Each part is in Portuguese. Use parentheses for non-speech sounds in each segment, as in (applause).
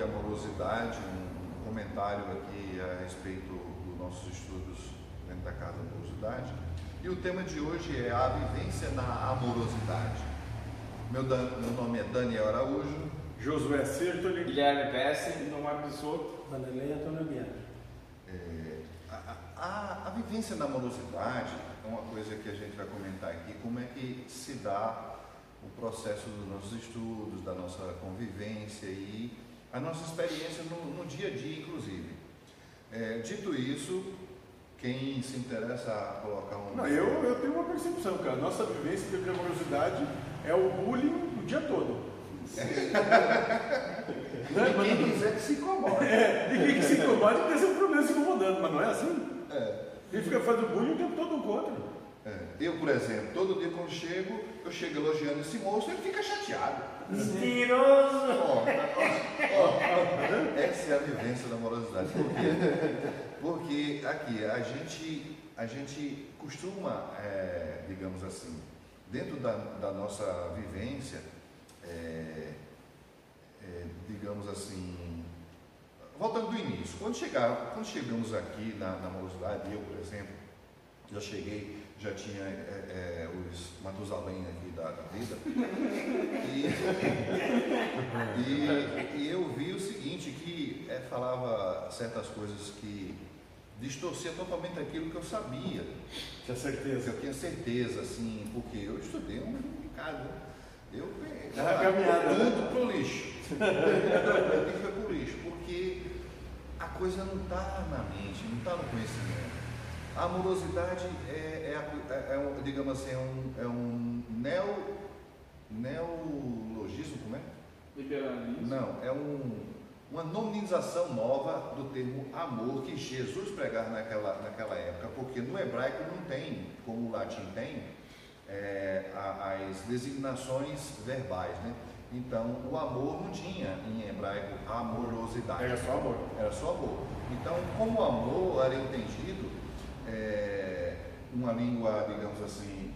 de amorosidade, um comentário aqui a respeito dos nossos estudos dentro da Casa da Amorosidade. E o tema de hoje é a vivência na amorosidade. Meu, meu nome é Daniel Araújo. Josué Sertoli. Guilherme Pesce. Nomar Bisotto. Vanderlei Antônio Bianchi. É, a, a, a vivência na amorosidade é uma coisa que a gente vai comentar aqui, como é que se dá o processo dos nossos estudos, da nossa convivência e a nossa experiência no, no dia a dia, inclusive. É, dito isso, quem se interessa a colocar um. Não, eu, eu tenho uma percepção, cara. Nossa vivência de amorosidade é o bullying o dia todo. (laughs) É. Ninguém quiser que se incomode. É, ninguém que se incomode porque esse é um problema se incomodando, mas não é assim? É. Ele fica fazendo bullying o tempo todo contra. É. Eu, por exemplo, todo dia quando chego, eu chego elogiando esse moço, ele fica chateado. Mentiroso! Ó, ó, ó, essa é a vivência da amorosidade. Por quê? Porque aqui a gente, a gente costuma, é, digamos assim, dentro da, da nossa vivência, é, é, digamos assim, voltando do início, quando, chegar, quando chegamos aqui na, na amorosidade, eu, por exemplo, já cheguei, já tinha é, é, os Matusalém aqui da, da vida, e, (laughs) e, e, eu vi o seguinte, que é, falava certas coisas que distorcia totalmente aquilo que eu sabia. Tinha certeza. Eu tinha certeza, assim, porque eu estudei um bocado. Eu Era caminhada, né? tudo pro lixo. Tudo foi pro lixo, porque a coisa não está na mente, não está no conhecimento. A amorosidade é, é, é, é um, digamos assim, é um, é um neo, neologismo, como é? Liberalismo. Não, é um, uma nominalização nova do termo amor que Jesus pregava naquela, naquela época, porque no hebraico não tem, como o latim tem, é, as designações verbais, né? Então, o amor não tinha em hebraico amorosidade. Era só amor. Era só amor. Então, como amor era entendido, é, uma língua, digamos assim,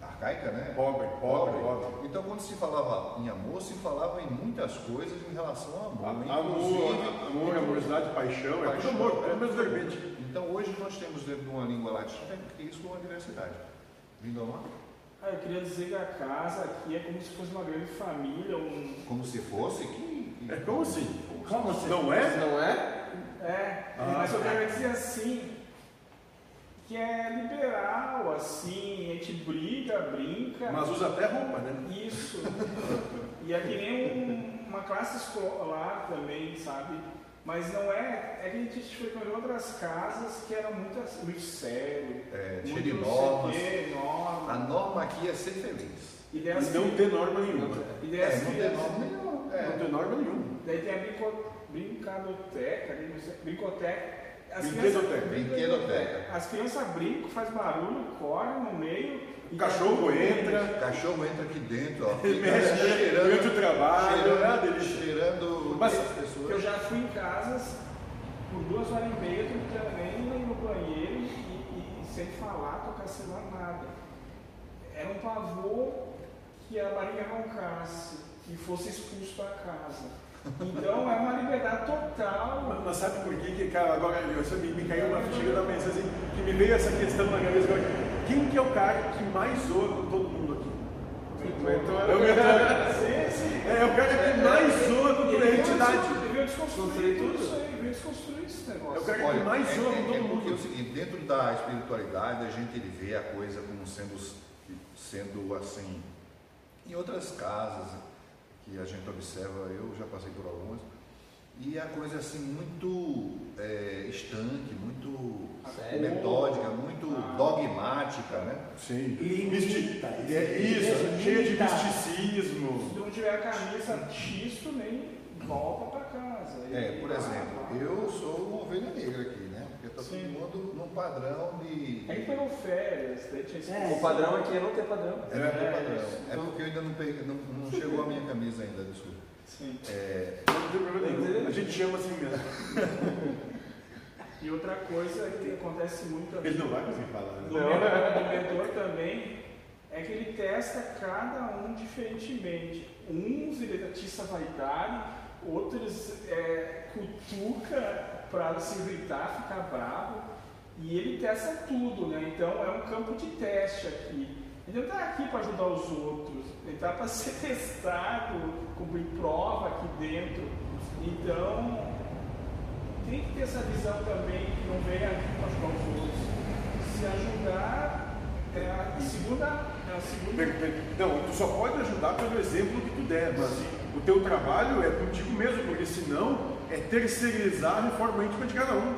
arcaica, né? Pobre, pobre, pobre. Então, quando se falava em amor, se falava em muitas coisas em relação ao amor. Amor, inclusive- amor, amorosidade, paixão, é tudo Paixão, amor, é o é. mesmo verbete. Então, hoje nós temos dentro de uma língua latina isso uma diversidade. Lindomar? Ah, eu queria dizer que a casa aqui é como se fosse uma grande família, um. Como se fosse que. que- É como assim? Como assim? Não é? Não é? É, Ah, mas eu tá. quero dizer assim, que é liberal, assim, a gente briga, brinca. Mas usa até roupa, né? Isso. E é que nem um- uma classe escolar também, sabe? Mas não é. É que a gente frequentou outras casas que eram muito, assim, muito sério. É, cheio muito não normas. norma. A norma aqui é ser feliz. E E não cri- ter norma nenhuma. e daí É, não tem crianças- norma nenhuma. Não É. tem norma nenhuma. Daí tem a brinco, brincadoteca, não brincoteca. As Brinquedoteca. crianças- Brinquedoteca. As crianças brincam, faz barulho, correm no meio. O cachorro entra, O cachorro entra aqui dentro, ó. (laughs) ele mexe durante o trabalho, é uma cheirando, delícia. cheirando Mas- as Eu pessoas. já fui em casas por duas horas e meia, ir no banheiro e, e- e sem falar, tocar celular, nada. Era um pavor que a barriga roncasse, que fosse expulso da casa. Então é uma liberdade total. Mas, mas sabe por quê que, cara, agora eu, me, me caiu uma ficha da mente assim, que me veio essa questão na cabeça agora. Quem que é o cara que mais zoa com todo mundo aqui? É o mentor. Sim, sim. É o cara que mais zoa com toda a entidade. veio desconstruir tudo tudo. isso aí, veio desconstruir esse negócio. É o cara que Olha, mais é, zoa com é, todo é porque é o mundo. seguinte, dentro da espiritualidade a gente ele vê a coisa como sendo, sendo assim, em outras casas que a gente observa, eu já passei por algumas, e a coisa assim muito é, estanque, muito Sério? metódica, muito Ah. dogmática, né? Sim. Limita. Misti- é isso, cheia de misticismo. Se não tiver a camisa X, tu nem volta pra casa. É, por exemplo, eu sou uma ovelha negra aqui, todo Sim. mundo num padrão de. Aí pegou férias, daí tinha esse- É. O padrão aqui é não ter padrão. É, não tem É, padrão. É porque eu ainda não peguei, não, não chegou a minha camisa ainda, desculpa. Sim. É, Não tem problema nenhum. A gente chama assim mesmo. E outra coisa que acontece muito Ele não vai conseguir falar, do né? do mentor também é que ele testa cada um diferentemente. Uns ele atiça a vaidade, outros é, cutuca para se irritar, ficar bravo, e ele testa tudo, né? Então é um campo de teste aqui. Ele não está aqui para ajudar os outros, ele está para (laughs) ser testado, cumprir prova aqui dentro. Então tem que ter essa visão também que não vem aqui para ajudar os outros. Se ajudar é a segunda. É a segunda... Não, tu só pode ajudar pelo exemplo que tu der, mas o teu trabalho é contigo mesmo, porque senão é terceirizar a reforma íntima de cada um.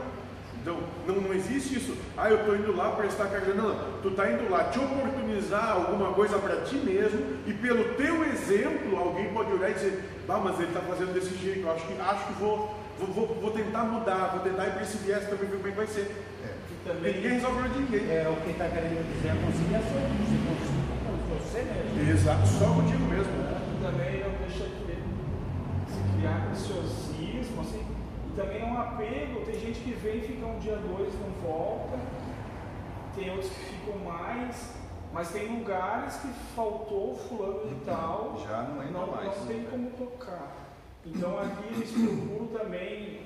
Então, não, não existe isso, ah, eu estou indo lá prestar carga. Não, não. Tu está indo lá te oportunizar alguma coisa para ti mesmo, e pelo teu exemplo, alguém pode olhar e dizer, ah, mas ele está fazendo desse jeito, eu acho que, acho que vou, vou, vou, tentar mudar, vou tentar ir para esse viés também ver como é que vai ser. E também, Ninguém resolve de ninguém. É o que está querendo dizer a conciliação. Você você mesmo. Exato, só contigo mesmo. E também não deixa de se criar preciosismo, assim, e também é um apego. Tem gente que vem, fica um dia, dois, não volta. Tem outros que ficam mais. Mas tem lugares que faltou fulano de tal. Já não entra não, mais. não tem como tocar. Então aqui eles procuram também.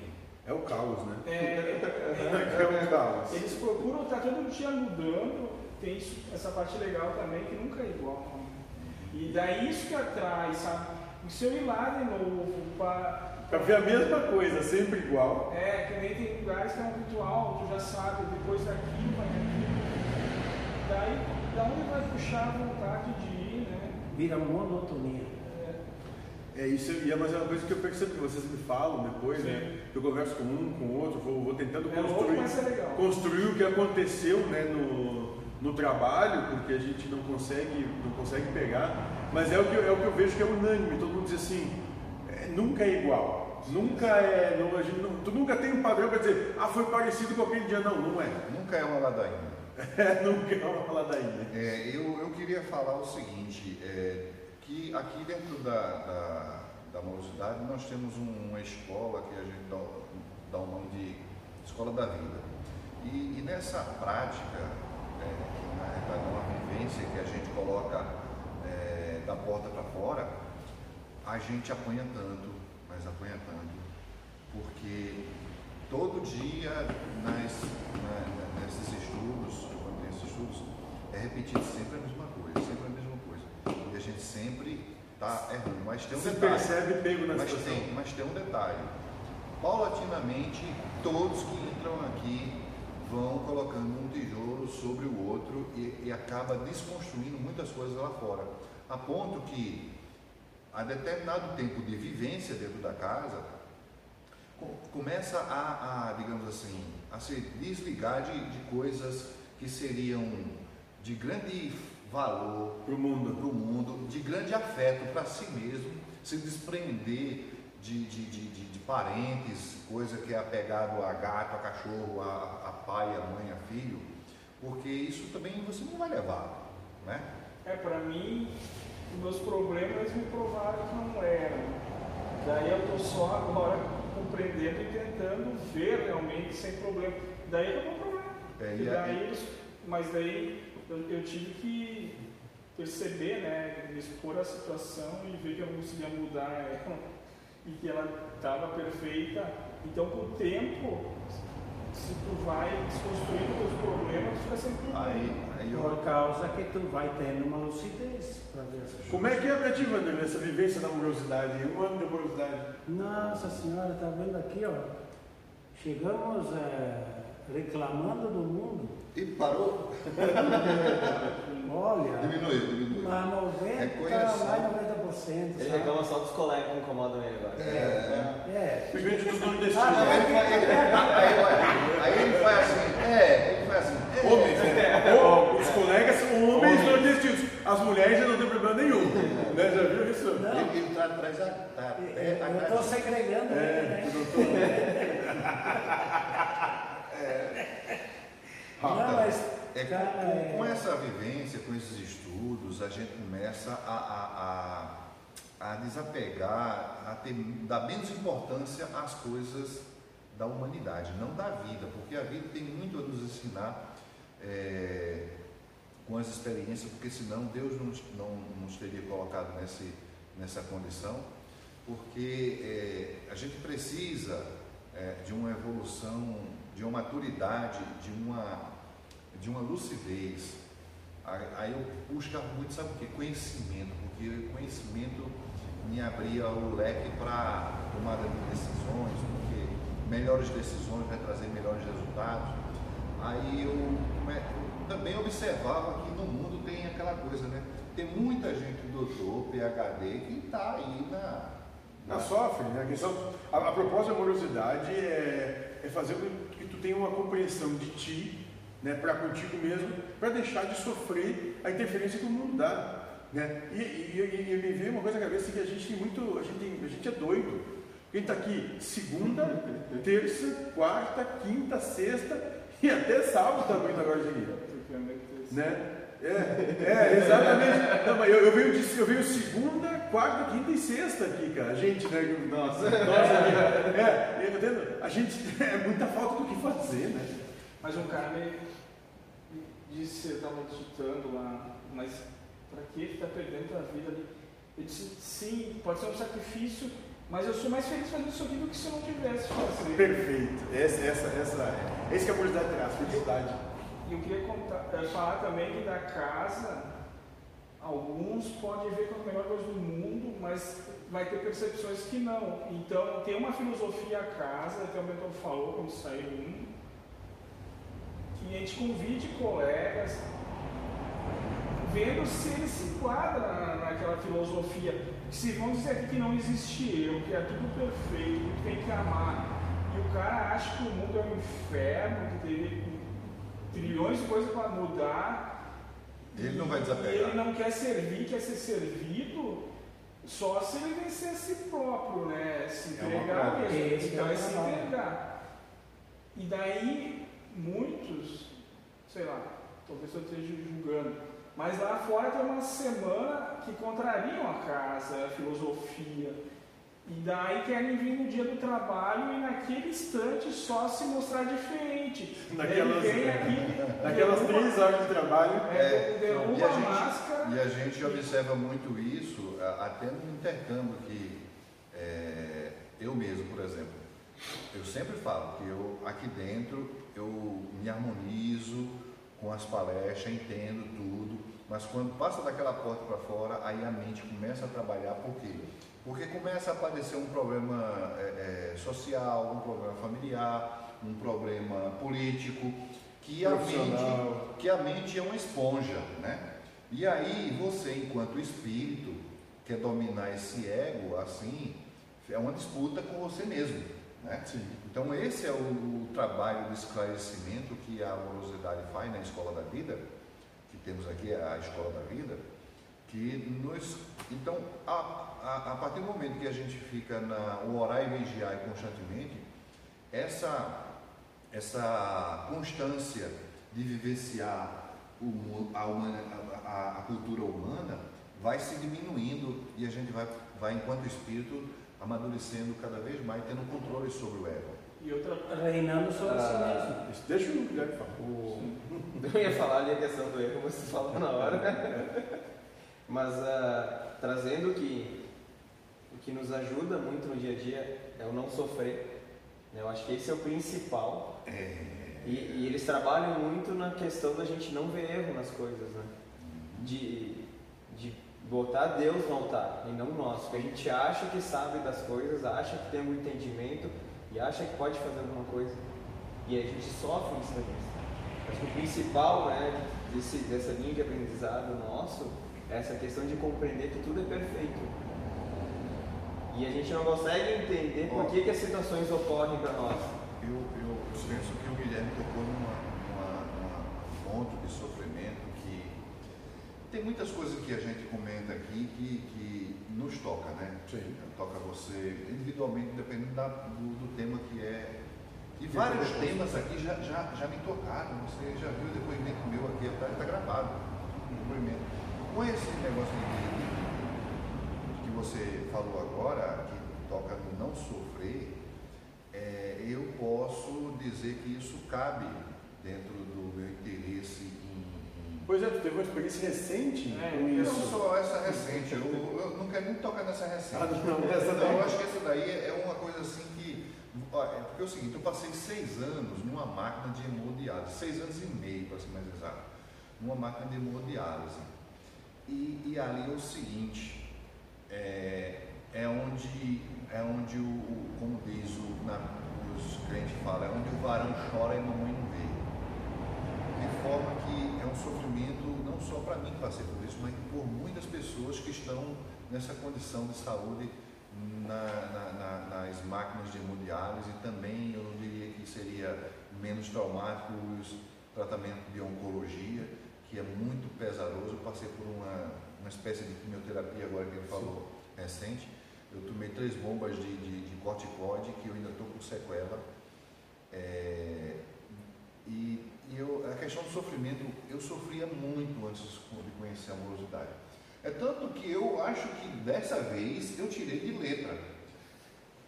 É o caos, né? é, (laughs) é, É o caos. eles procuram estar todo dia mudando. Tem isso- essa parte legal também que nunca é igual. Né? E daí isso que atrai, sabe? E se eu ir lá de novo para. Para ver a mesma coisa, sempre igual. É, que nem tem lugares que é um ritual, tu já sabe, depois daquilo vai aquilo. Daí, da onde vai puxar a vontade de ir, né? Vira monotonia. É isso, e é mais uma coisa que eu percebo que vocês me falam depois, né? Eu converso com um, com o outro, vou, vou tentando É louco, construir, mas é legal. construir o que aconteceu né, no, no trabalho, porque a gente não consegue, não consegue pegar, mas é o, que, eu- é o que eu vejo que é unânime, todo mundo diz assim, é, nunca é igual, nunca é, não, a gente não- tu nunca tem um padrão para dizer, ah, foi parecido com aquele dia, não, não é, Nunca é uma ladainha. (laughs) é nunca é uma ladainha. É, eu, eu queria falar o seguinte, é, que aqui dentro da, da, da morosidade nós temos um- uma escola que a gente dá, dá o nome de Escola da Vida. E, e nessa prática, é, uma vivência que a gente coloca é, da porta para fora, a gente apanha tanto, mas apanha tanto, porque todo dia nas, na- nesses estudos, quando tem esses estudos, é repetido sempre a mesma coisa, sempre a mesma coisa. E a gente sempre está errando. Mas tem um Você detalhe. percebe pego na Mas situação. tem, mas tem um detalhe. Paulatinamente, todos que entram aqui vão colocando um tijolo sobre o outro e, e acaba desconstruindo muitas coisas lá fora. A ponto que, a determinado tempo de vivência dentro da casa, co- começa a, a, digamos assim, a se desligar de, de coisas que seriam de grande valor mundo. para o mundo, de grande afeto para si mesmo, se desprender de, de, de, de- parentes, coisa que é apegado a gato, a cachorro, a, a pai, a mãe, a filho, porque isso também você não vai levar, né? É, pra mim, os meus problemas me provaram que não eram. Daí eu tô só agora compreendendo e tentando ver realmente sem problema. Daí acabou o problema. É, E e daí aí- eles- mas daí eu, eu tive que perceber, né, expor à situação e ver que eu não conseguia mudar ela que ela estava perfeita. Então, com o tempo, se tu vai desconstruindo teus problemas, tu fica sem problema. Aí, aí eu, Por causa que tu vai tendo uma lucidez para ver essas Como é que é pra ti, Wander, essa vivência da amorosidade, um ano de amorosidade? Nossa senhora, tá vendo aqui, ó. Chegamos é, reclamando do mundo. e parou, (laughs) Olha, diminuiu, diminuiu. mas 90, Reconheção. mais 90%. Ele reclama só dos colegas que incomodam ele agora. É. É. Simplesmente dos nordestinos. Ah, não, Aí, ele- ele- aí, olha, aí ele faz assim, é, ele faz assim, é. Homens, Ó, os colegas são homens nordestinos. As mulheres já não tem problema nenhum. Né? Já viu isso? Não. Ele, ele tá atrás da. é, Eu estou segregando É, ele, né? (laughs) não Não, mas, É, cara, com, com é- essa vivência, com esses estudos, a gente começa a, a, a, a desapegar, a ter, dar menos importância às coisas da humanidade, não da vida, porque a vida tem muito a nos ensinar é, com as experiências, porque senão Deus não, nos- não nos teria colocado nesse, nessa condição. porque é, a gente precisa é, de uma evolução, de uma maturidade, de uma, de uma lucidez. Aí eu buscava muito, sabe o que? Conhecimento, porque conhecimento me abria o leque para tomada de decisões, porque melhores decisões vai trazer melhores resultados. Aí eu, eu também observava que no mundo tem aquela coisa, né? Tem muita gente doutor, PhD, que está aí na, Não sofre, né? A, questão, a, a proposta da amorosidade é, é fazer com tenha uma compreensão de ti, né, para contigo mesmo, para deixar de sofrer a interferência que o mundo dá. Né? E, e, e- e me veio uma coisa na cabeça que a gente tem muito. A gente, tem- a gente é doido. Quem está aqui segunda, (laughs) terça, quarta, quinta, sexta e até sábado também agora de aqui. Né? É, é, exatamente. Não, eu, eu, venho de, eu venho segunda, quarta, quinta e sexta aqui, cara. A gente, né? Nossa, nossa. É, entendo? A gente (laughs) é muita falta do que fazer, né? Mas um cara me, disse, eu estava digitando lá, mas para que ele está perdendo a vida ali? Eu disse, sim, pode ser um sacrifício, mas eu sou mais feliz fazendo isso aqui do que se eu não tivesse fazer. Perfeito. Essa, essa, essa é. Esse que a curiosidade traz, felicidade. E eu queria contar, eh, falar também que da casa, alguns podem ver como a melhor coisa do mundo, mas vai ter percepções que não. Então, tem uma filosofia a casa, até o mentor falou quando saiu um, que a gente convide colegas, vendo se ele se enquadra na- naquela filosofia. Se vão dizer aqui que não existe eu, que é tudo perfeito, que tem que amar, e o cara acha que o mundo é um inferno, que teria trilhões de coisas para mudar, Ele não vai e desapegar. ele não quer servir, quer ser servido, só se ele vencer a si próprio, né? Se É entregar prova. mesmo. Esse Então é é se entregar. E daí, muitos, sei lá, talvez eu esteja julgando, mas lá fora tem uma semana que contrariam a casa, a filosofia. E daí querem vir no dia do trabalho e naquele instante só se mostrar diferente. Naquelas- vem aqui, (laughs) Naquelas derruba- três horas de trabalho. é, E derruba a a gente- máscara. E a gente observa muito isso até no intercâmbio que é, eu mesmo, por exemplo, eu sempre falo que eu aqui dentro eu me harmonizo com as palestras, entendo tudo, mas quando passa daquela porta para fora, aí a mente começa a trabalhar por quê? Porque começa a aparecer um problema é, é, social, um problema familiar, um problema político, que a mente que a mente é uma esponja, né? E aí você, enquanto espírito, quer dominar esse ego, assim, é uma disputa com você mesmo, né? Sim. Então esse é o, o trabalho de esclarecimento que a amorosidade faz na Escola da Vida, que temos aqui a Escola da Vida, que nos... Então, a, a, a partir do momento que a gente fica na o orar e vigiar constantemente, essa, essa constância de vivenciar o a, a- a- cultura humana vai se diminuindo e a gente vai, vai enquanto espírito, amadurecendo cada vez mais, tendo controle sobre o ego. E outra Reinando sobre si Ah. mesmo. Isso, Deixa o Guilherme falar. O... (laughs) Eu ia falar ali a questão do erro, você falou na hora. (laughs) Mas ah, trazendo que o que nos ajuda muito no dia a dia é o não sofrer. né? Eu acho que esse é o principal. E, e eles trabalham muito na questão da gente não ver erro nas coisas, né? De, de botar Deus no altar e não nós. Porque a gente acha que sabe das coisas, acha que tem algum entendimento e acha que pode fazer alguma coisa. E a gente sofre isso também. Acho que o principal né, desse, dessa linha de aprendizado nosso é essa questão de compreender que tudo é perfeito. E a gente não consegue entender por que, que as situações ocorrem para nós. Eu, eu, eu penso que o Guilherme tocou numa ponto de sofrimento que tem muitas coisas que a gente comenta aqui que, que nos toca, né? Sim. Toca você individualmente, dependendo da- do, do tema que é. E vários temas aqui já, já, já me tocaram. Você já viu o depoimento meu aqui, está gravado. o depoimento. Com esse negócio de, que você falou agora, que toca no não sofrer, é, eu posso dizer que isso cabe dentro do meu interesse em, Pois é, tu teve uma experiência recente É, com Não isso. só essa recente, eu, eu não quero nem tocar nessa recente. Ah, não, essa Não, eu daí. acho que essa daí é uma coisa assim que. ó, é Porque é o seguinte, eu passei seis anos numa máquina de hemodiálise, seis anos e meio, para ser mais exato, numa máquina de hemodiálise. E, e ali é o seguinte, é, é onde, é onde o, como diz o, na, os crentes falam, é onde o varão chora e a mamãe não vê. De forma que é um sofrimento não só para mim que passei por isso, mas por muitas pessoas que estão nessa condição de saúde na- na- nas máquinas de hemodiálise e também eu não diria que seria menos traumático os tratamentos de oncologia, que é muito pesaroso. Eu passei por uma, uma espécie de quimioterapia agora que ele falou recente. Eu tomei três bombas de, de, de corticoide que eu ainda estou com sequela. É, e, e eu, a questão do sofrimento, eu sofria muito antes de conhecer a amorosidade. É tanto que eu acho que dessa vez eu tirei de letra.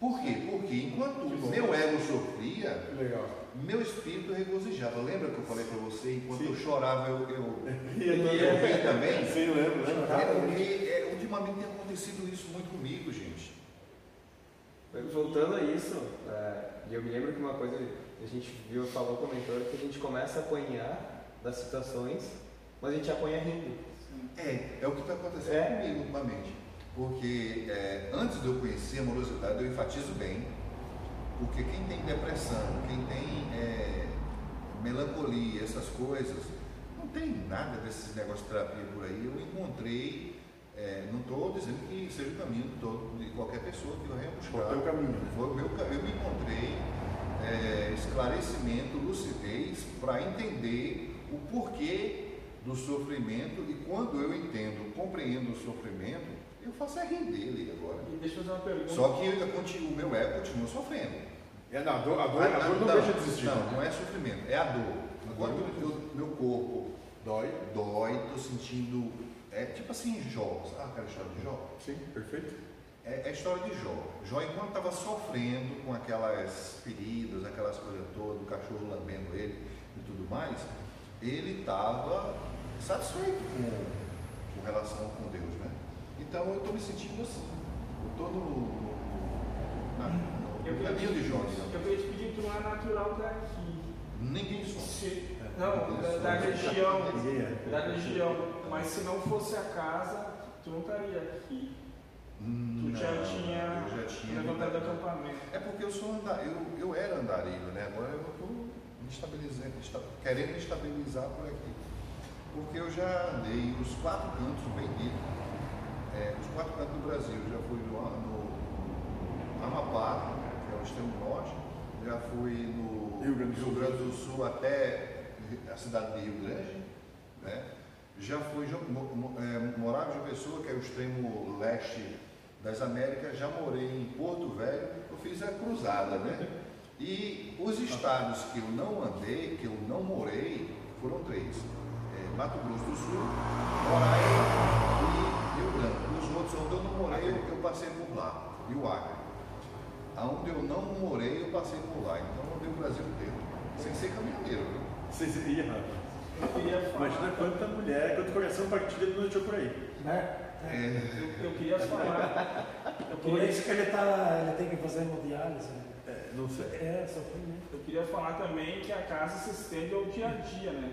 Por quê? Porque enquanto o meu ego sofria, legal. meu espírito regozijava. Lembra que eu falei para você, enquanto Sim. eu chorava, eu, eu, (laughs) E aí, eu ria também? Sim, lembro, lembro. É porque é, ultimamente tem acontecido isso muito comigo, gente. Voltando a isso, é, eu me lembro que uma coisa que a gente viu, falou, comentou, é que a gente começa a apanhar das situações, mas a gente apanha rindo. É, é o que está acontecendo É. comigo ultimamente. Porque é, antes de eu conhecer a amorosidade, eu enfatizo bem. Porque quem tem depressão, quem tem é, melancolia, essas coisas, não tem nada desses negócios de terapia por aí. Eu encontrei, é, não estou dizendo que seja o caminho de, todo, de qualquer pessoa que eu venha buscar. Foi o caminho, né? Foi o meu ca- eu me encontrei é, esclarecimento, lucidez para entender o porquê do sofrimento e quando eu entendo, compreendo o sofrimento, eu faço é rir dele agora. Deixa eu fazer uma pergunta. Só que eu continuo, o meu ego continua sofrendo. É, não, a dor, a dor, a dor não, deixa de existir. Não, não é sofrimento, é a dor. Enquanto eu- meu corpo Dói. dói, estou sentindo. É tipo assim, Jó. Sabe aquela história de Jó? Sim, perfeito. É, é a história de Jó. Jó, enquanto estava sofrendo com aquelas feridas, aquelas coisas todas, o cachorro lambendo ele e tudo mais, ele estava satisfeito com, com relação com Deus, né? Então eu estou me sentindo assim. Eu estou no, no, na- no, caminho te- de Jó, digamos. Eu te pedir, tu não é natural daqui. Ninguém sofre. Se- não, da, da região. Ninguém é. Da região. Mas se não fosse a casa, tu não estaria aqui. Tu Não, já tinha eu já tinha levantado acampamento. É porque eu sou anda, eu, eu era andarilho, né? Agora eu estou me estabilizando, esta- querendo me estabilizar por aqui. Porque eu já andei os quatro cantos, bem dito, é, os quatro cantos do Brasil. Eu já fui no, no Amapá, que é o extremo norte, já fui no Rio Grande do. Rio Grande do Sul até a cidade de Rio Grande, né? Já fui jo- mo- é, morava em Pessoa, que é o extremo leste das Américas, já morei em Porto Velho, eu fiz a cruzada, né? E os estados que eu não andei, que eu não morei, foram três. É, Mato Grosso do Sul, Roraima e Rio Grande. Os outros onde eu não morei, eu, eu passei por lá. E o Acre. Aonde eu não morei, eu passei por lá. Então eu andei o Brasil inteiro, sem ser caminhoneiro. viu? Vocês ih, rapaz. Eu queria falar. Imagina quanta mulher, quanto coração partido ele não deixou por aí. Né? É, Eu, eu queria falar. Eu Por queria, isso que ele, tá, ele tem que fazer hemodiálise. né? É, não sei. É, sofrimento. eu queria falar também que a casa se estende ao dia a dia, né?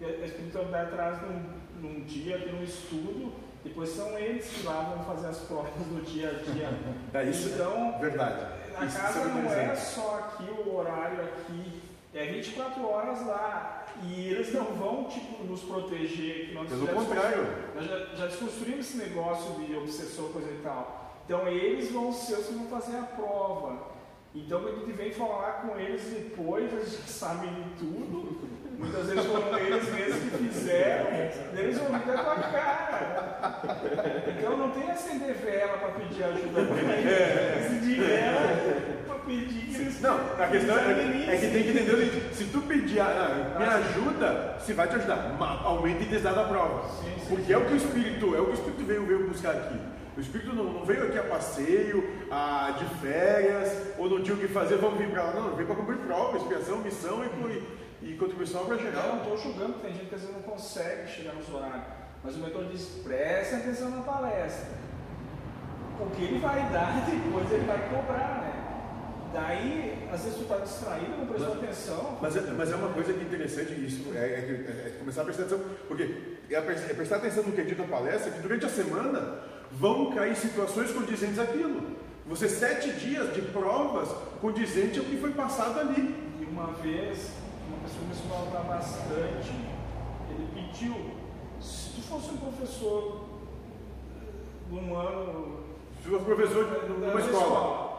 Porque a espiritualidade traz num, num dia, tem um estudo, depois são eles que lá vão fazer as provas do dia a dia. (laughs) É isso. Então, Verdade. A Isso casa não é só aqui, o horário aqui, é 24 horas lá. E eles não vão, tipo, nos proteger. Nós Pelo já contrário. Nós já, já desconstruímos esse negócio de obsessor, coisa e tal. Então eles vão ser os que vão fazer a prova. Então quando a gente vem falar com eles depois, eles já sabem de tudo. (laughs) Muitas vezes foram eles mesmos que fizeram. Eles vão vir da tua cara. Então não tem acender vela para pedir ajuda para eles. Acender vela para pedir que eles Não, a questão é, é que tem que entender o seguinte: se tu pedir, ah, me ajuda, se vai te ajudar, ma- aumenta a intensidade da prova. Sim, sim. Porque é o que o Espírito, é o que o Espírito veio, veio buscar aqui. O Espírito não, não veio aqui a passeio, a, de férias, ou não tinha o que fazer, vamos vir para lá. Não, veio para cumprir prova, expiação, missão e, cu- e contribuição para Eu não estou julgando, tem gente que às vezes não consegue chegar nos horários. Mas o mentor diz, preste atenção na palestra. O que ele vai dar, (laughs) depois ele vai cobrar, né? Daí, às vezes tu está distraído, não prestou atenção. Mas é, mas é uma coisa que é interessante isso, é, é que- é começar a prestar atenção, porque é, é prestar atenção no que é dito na palestra, que durante a semana vão cair situações condizentes àquilo. Você sete dias de provas condizentes ao que foi passado ali. E uma vez, uma pessoa começou a falar bastante, ele pediu, se tu fosse um professor eh, num ano Se fosse professor de- numa da escola,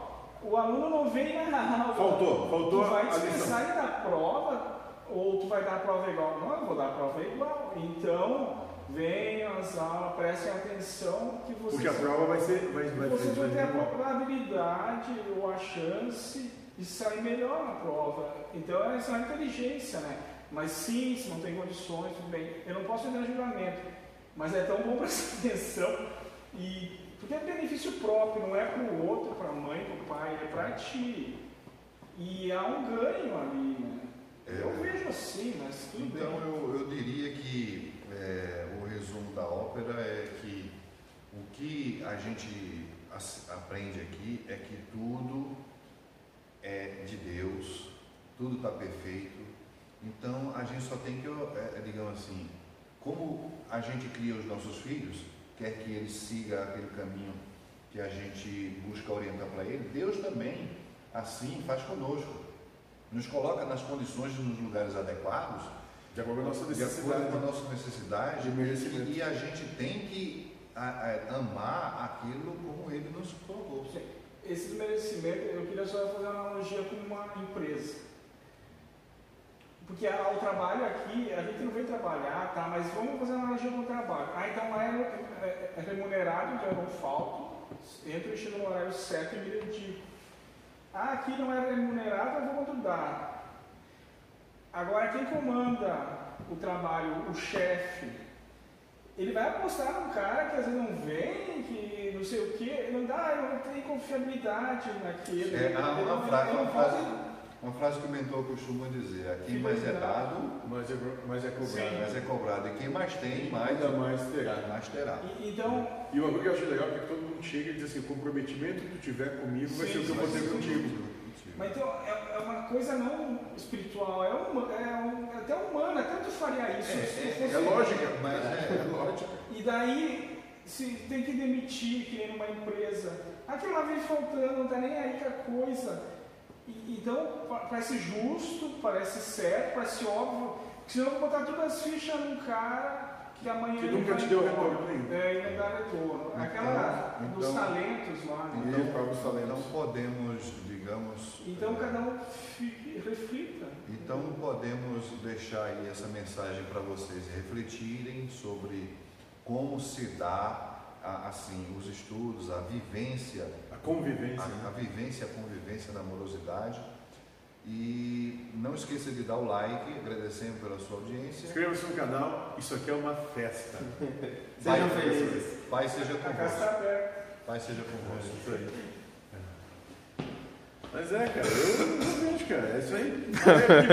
o aluno não vem na aula. Faltou, faltou Tu vai dispensar ele da prova ou tu vai dar a prova igual? Não, eu vou dar a prova igual. Então, venham às aulas, prestem atenção que vocês, porque a prova vai ser. Vai, vai, vocês vão ter a probabilidade ou a chance de sair melhor na prova. Então, essa é a inteligência, né? Mas sim, se não tem condições, tudo bem. Eu não posso entrar em julgamento, mas é tão bom (laughs) prestar atenção e porque é benefício próprio, não é para o outro, para a mãe, para o pai, é para ti. E há um ganho ali, né? É. Eu vejo assim, mas tudo Então bem. eu, eu diria que é, o resumo da ópera é que o que a gente aprende aqui é que tudo é de Deus, tudo está perfeito. Então a gente só tem que, é, é, digamos assim, como a gente cria os nossos filhos, quer que eles sigam aquele caminho que a gente busca orientar para ele, Deus também assim faz conosco. Nos coloca nas condições, nos lugares adequados, de acordo com a nossa de necessidade. nossa necessidade, De e, e a gente tem que a- a- amar aquilo como ele nos colocou. Esse desmerecimento, eu queria só fazer uma analogia com uma empresa. Porque o trabalho aqui, a gente não vem trabalhar, tá? Mas vamos fazer uma analogia com o trabalho. Ah, então lá é, é- é remunerado, então eu não falto, entro e chego no horário certo e me dedico. Ah, aqui não é remunerado, eu vou dá. Agora, quem comanda o trabalho, o chefe, ele vai apostar num cara que às vezes não vem, que não sei o quê, não dá, ele não tem confiabilidade naquele. É, há uma não- frase- uma frase- Uma frase que o mentor costuma dizer: a quem Que mais é dado, Mas é, mas é cobrado. mais é cobrado, e quem mais tem, mais, Ainda mais terá. mais terá. E- Então, E uma coisa que eu acho legal é que todo mundo chega e diz assim: o comprometimento que tu tiver comigo vai Sim, ser o que eu vou ter contigo. mas então é, uma coisa não espiritual, é, uma, é, um- é até humana, até tu faria isso. se tu fosse- É lógica, Mas é, é (laughs) lógica. E daí, se tem que demitir, que nem numa empresa, aquilo lá vem faltando, não está nem aí com a coisa. E- então, pa- parece justo, parece certo, parece óbvio, que senão eu vou botar todas as fichas num cara que amanhã Que nunca te deu retorno nenhum. É, e não dá retorno. Aquela Então- dos então- talentos lá. né? Então, para os Então talentos. podemos, digamos. Então cada um fique- reflita. Então podemos deixar aí essa mensagem para vocês refletirem sobre como se dá a- assim os estudos, a vivência, A convivência. a, a né? vivência, a convivência na amorosidade. E não esqueça de dar o like, agradecendo pela sua audiência. Inscreva-se no canal, isso aqui é uma festa. (laughs) Sejam Pai- felizes. Pai seja convosco. aberta. Pai seja É convosco. isso aí. Mas é, cara, eu não vejo, cara, é isso aí. (laughs)